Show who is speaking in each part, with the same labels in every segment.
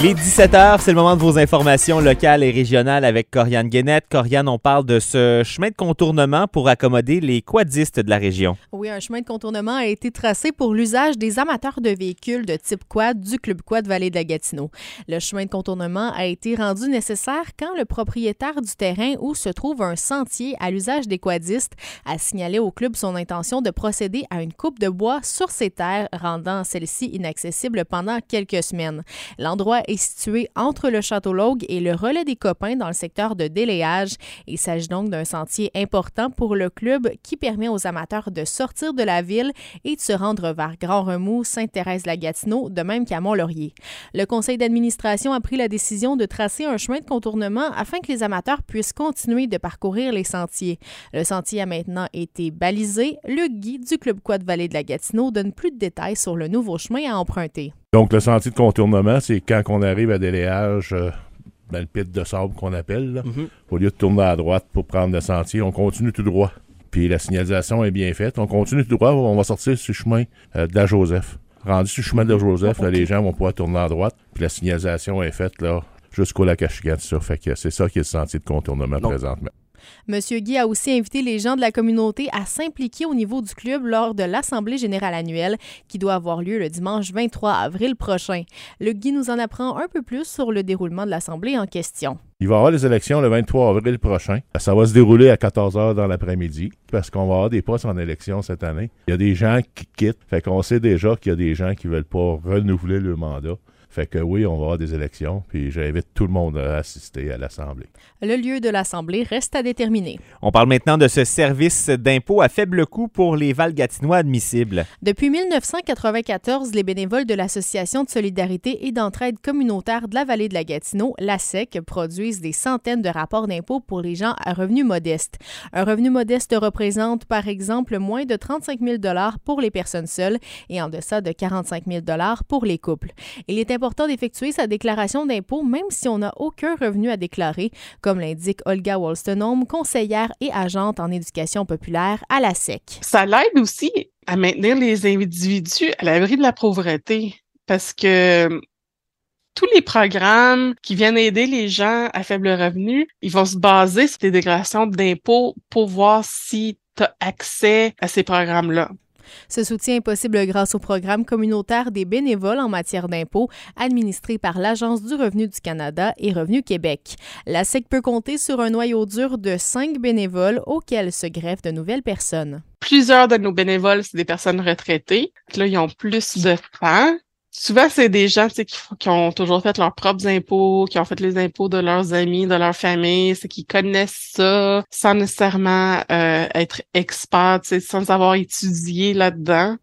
Speaker 1: Il est 17h, c'est le moment de vos informations locales et régionales avec Corianne Guénette. Corianne, on parle de ce chemin de contournement pour accommoder les quadistes de la région.
Speaker 2: Oui, un chemin de contournement a été tracé pour l'usage des amateurs de véhicules de type quad du Club Quad Vallée de la Gatineau. Le chemin de contournement a été rendu nécessaire quand le propriétaire du terrain où se trouve un sentier à l'usage des quadistes a signalé au club son intention de procéder à une coupe de bois sur ses terres, rendant celle-ci inaccessible pendant quelques semaines. L'endroit est situé entre le Château Logue et le Relais des Copains dans le secteur de délayage. Il s'agit donc d'un sentier important pour le club qui permet aux amateurs de sortir de la ville et de se rendre vers Grand Remous, Sainte-Thérèse-la-Gatineau, de même qu'à Mont-Laurier. Le conseil d'administration a pris la décision de tracer un chemin de contournement afin que les amateurs puissent continuer de parcourir les sentiers. Le sentier a maintenant été balisé. Le guide du Club Quad Vallée de la Gatineau donne plus de détails sur le nouveau chemin à emprunter.
Speaker 3: Donc, le sentier de contournement, c'est quand on arrive à délayage, euh, dans le pit de sable qu'on appelle,
Speaker 1: Mhm.
Speaker 3: au lieu de tourner à droite pour prendre le sentier, on continue tout droit. Puis la signalisation est bien faite. On continue tout droit, on va sortir sur le chemin euh, de la Joseph. Rendu sur le chemin de la Joseph, là, les gens vont pouvoir tourner à droite. Puis la signalisation est faite là jusqu'au lac Achigan, ça. Fait que c'est ça qui est le sentier de contournement présentement.
Speaker 2: Monsieur Guy a aussi invité les gens de la communauté à s'impliquer au niveau du club lors de l'Assemblée générale annuelle qui doit avoir lieu le dimanche 23 avril prochain. Le Guy nous en apprend un peu plus sur le déroulement de l'Assemblée en question.
Speaker 3: Il va y avoir les élections le 23 avril prochain. Ça va se dérouler à 14 h dans l'après-midi parce qu'on va avoir des postes en élection cette année. Il y a des gens qui quittent. Fait qu'on sait déjà qu'il y a des gens qui veulent pas renouveler le mandat. Fait que oui, on va avoir des élections. Puis j'invite tout le monde à assister à l'Assemblée.
Speaker 2: Le lieu de l'Assemblée reste à déterminer.
Speaker 1: On parle maintenant de ce service d'impôt à faible coût pour les Val-Gatinois admissibles.
Speaker 2: Depuis 1994, les bénévoles de l'Association de solidarité et d'entraide communautaire de la vallée de la Gatineau, l'ASEC, produisent des centaines de rapports d'impôts pour les gens à revenus modestes. Un revenu modeste représente, par exemple, moins de 35 000 pour les personnes seules et en deçà de 45 000 pour les couples. Il est important d'effectuer sa déclaration d'impôt même si on n'a aucun revenu à déclarer, comme l'indique Olga Wolstenholm, conseillère et agente en éducation populaire à l'ASEC.
Speaker 4: Ça l'aide aussi à maintenir les individus à l'abri de la pauvreté parce que tous les programmes qui viennent aider les gens à faible revenu, ils vont se baser sur des déclarations d'impôts pour voir si tu as accès à ces programmes-là.
Speaker 2: Ce soutien est possible grâce au programme communautaire des bénévoles en matière d'impôts administré par l'Agence du revenu du Canada et Revenu Québec. La SEC peut compter sur un noyau dur de cinq bénévoles auxquels se greffent de nouvelles personnes.
Speaker 4: Plusieurs de nos bénévoles, c'est des personnes retraitées. Là, ils ont plus de temps. Souvent, c'est des gens qui, ont toujours fait leurs propres impôts, qui ont fait les impôts de leurs amis, de leur famille, c'est qui connaissent ça sans nécessairement euh, être experts, sans avoir étudié là-dedans.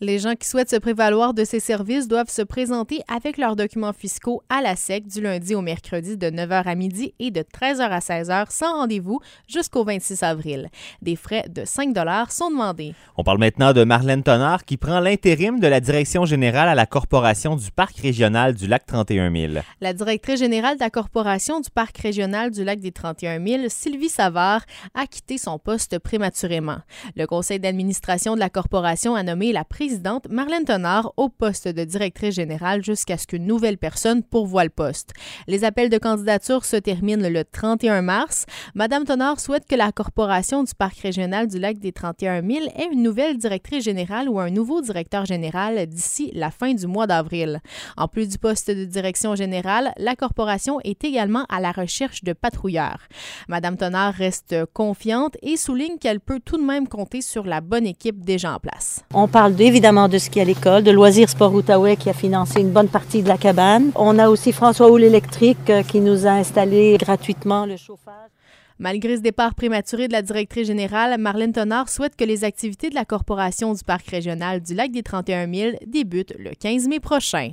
Speaker 2: Les gens qui souhaitent se prévaloir de ces services doivent se présenter avec leurs documents fiscaux à la SEC du lundi au mercredi de 9h à midi et de 13h à 16h sans rendez-vous jusqu'au 26 avril. Des frais de 5 sont demandés.
Speaker 1: On parle maintenant de Marlène Tonard qui prend l'intérim de la direction générale à la Corporation du Parc régional du Lac 31 000.
Speaker 2: La directrice générale de la Corporation du Parc régional du lac des 31 000, Sylvie Savard, a quitté son poste prématurément. Le conseil d'administration de la corporation a nommé la présidente Marlène Tonard au poste de directrice générale jusqu'à ce qu'une nouvelle personne pourvoie le poste. Les appels de candidature se terminent le 31 mars. Madame Tonard souhaite que la corporation du Parc régional du lac des 31 000 ait une nouvelle directrice générale ou un nouveau directeur général d'ici la fin du mois d'avril. En plus du poste de direction générale, la corporation est également à la recherche de patrouilleurs. Madame Tonard reste confiante et souligne qu'elle peut tout de même compter sur la bonne équipe déjà en place.
Speaker 5: On parle évidemment de ski à l'école, de Loisirs Sport Outaouais qui a financé une bonne partie de la cabane. On a aussi François Houle Électrique euh, qui nous a installé gratuitement le chauffage.
Speaker 2: Malgré ce départ prématuré de la directrice générale, Marlène Tonard souhaite que les activités de la corporation du Parc régional du lac des 31 000 débutent le 15 mai prochain.